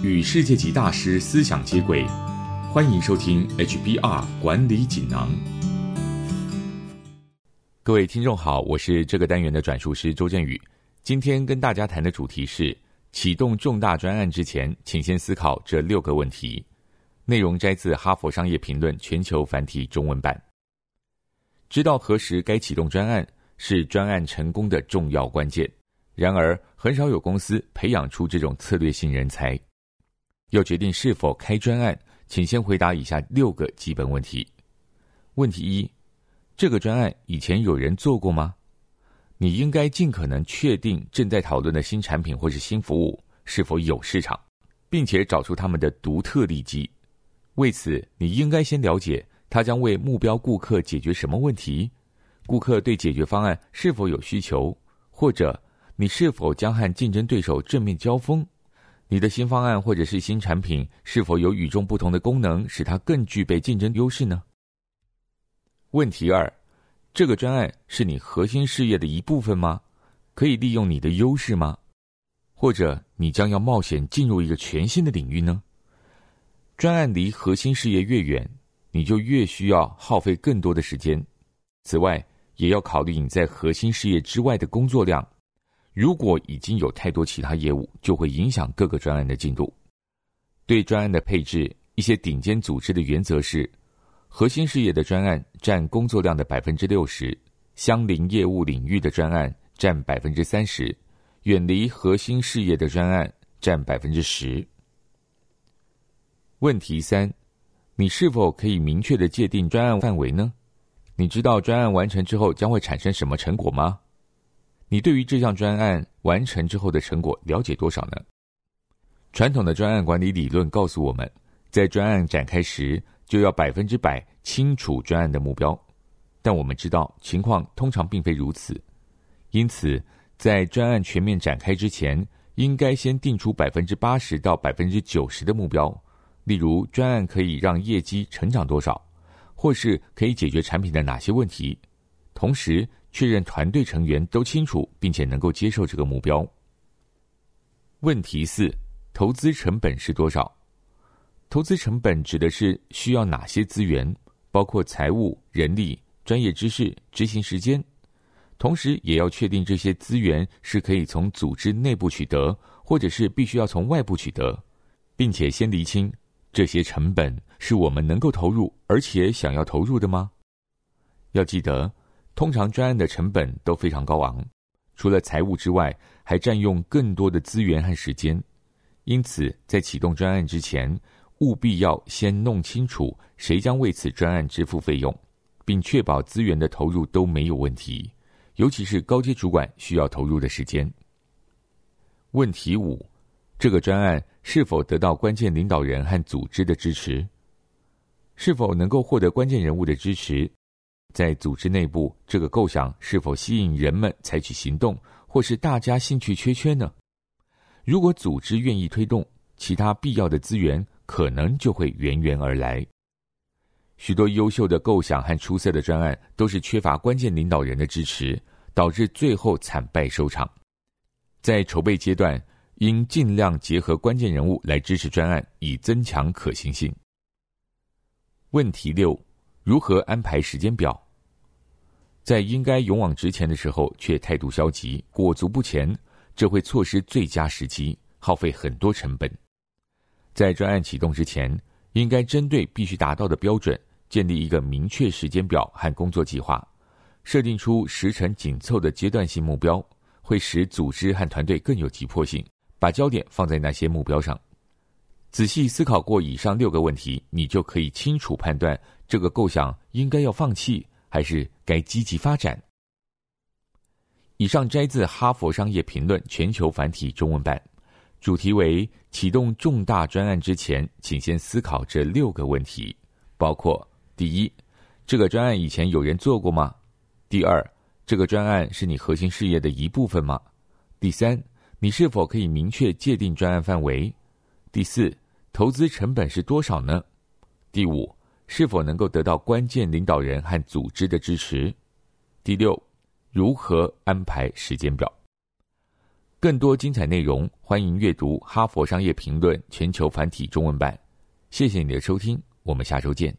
与世界级大师思想接轨，欢迎收听 HBR 管理锦囊。各位听众好，我是这个单元的转述师周振宇。今天跟大家谈的主题是：启动重大专案之前，请先思考这六个问题。内容摘自《哈佛商业评论》全球繁体中文版。知道何时该启动专案，是专案成功的重要关键。然而，很少有公司培养出这种策略性人才。要决定是否开专案，请先回答以下六个基本问题。问题一：这个专案以前有人做过吗？你应该尽可能确定正在讨论的新产品或是新服务是否有市场，并且找出他们的独特利基。为此，你应该先了解他将为目标顾客解决什么问题，顾客对解决方案是否有需求，或者。你是否将和竞争对手正面交锋？你的新方案或者是新产品是否有与众不同的功能，使它更具备竞争优势呢？问题二：这个专案是你核心事业的一部分吗？可以利用你的优势吗？或者你将要冒险进入一个全新的领域呢？专案离核心事业越远，你就越需要耗费更多的时间。此外，也要考虑你在核心事业之外的工作量。如果已经有太多其他业务，就会影响各个专案的进度。对专案的配置，一些顶尖组织的原则是：核心事业的专案占工作量的百分之六十，相邻业务领域的专案占百分之三十，远离核心事业的专案占百分之十。问题三：你是否可以明确的界定专案范围呢？你知道专案完成之后将会产生什么成果吗？你对于这项专案完成之后的成果了解多少呢？传统的专案管理理论告诉我们，在专案展开时就要百分之百清楚专案的目标，但我们知道情况通常并非如此。因此，在专案全面展开之前，应该先定出百分之八十到百分之九十的目标，例如专案可以让业绩成长多少，或是可以解决产品的哪些问题，同时。确认团队成员都清楚并且能够接受这个目标。问题四：投资成本是多少？投资成本指的是需要哪些资源，包括财务、人力、专业知识、执行时间。同时，也要确定这些资源是可以从组织内部取得，或者是必须要从外部取得，并且先厘清这些成本是我们能够投入而且想要投入的吗？要记得。通常专案的成本都非常高昂，除了财务之外，还占用更多的资源和时间。因此，在启动专案之前，务必要先弄清楚谁将为此专案支付费用，并确保资源的投入都没有问题，尤其是高阶主管需要投入的时间。问题五：这个专案是否得到关键领导人和组织的支持？是否能够获得关键人物的支持？在组织内部，这个构想是否吸引人们采取行动，或是大家兴趣缺缺呢？如果组织愿意推动，其他必要的资源可能就会源源而来。许多优秀的构想和出色的专案都是缺乏关键领导人的支持，导致最后惨败收场。在筹备阶段，应尽量结合关键人物来支持专案，以增强可行性。问题六。如何安排时间表？在应该勇往直前的时候，却态度消极、裹足不前，这会错失最佳时机，耗费很多成本。在专案启动之前，应该针对必须达到的标准，建立一个明确时间表和工作计划，设定出时程紧凑的阶段性目标，会使组织和团队更有急迫性，把焦点放在那些目标上。仔细思考过以上六个问题，你就可以清楚判断这个构想应该要放弃，还是该积极发展。以上摘自《哈佛商业评论》全球繁体中文版，主题为启动重大专案之前，请先思考这六个问题，包括：第一，这个专案以前有人做过吗？第二，这个专案是你核心事业的一部分吗？第三，你是否可以明确界定专案范围？第四，投资成本是多少呢？第五，是否能够得到关键领导人和组织的支持？第六，如何安排时间表？更多精彩内容，欢迎阅读《哈佛商业评论》全球繁体中文版。谢谢你的收听，我们下周见。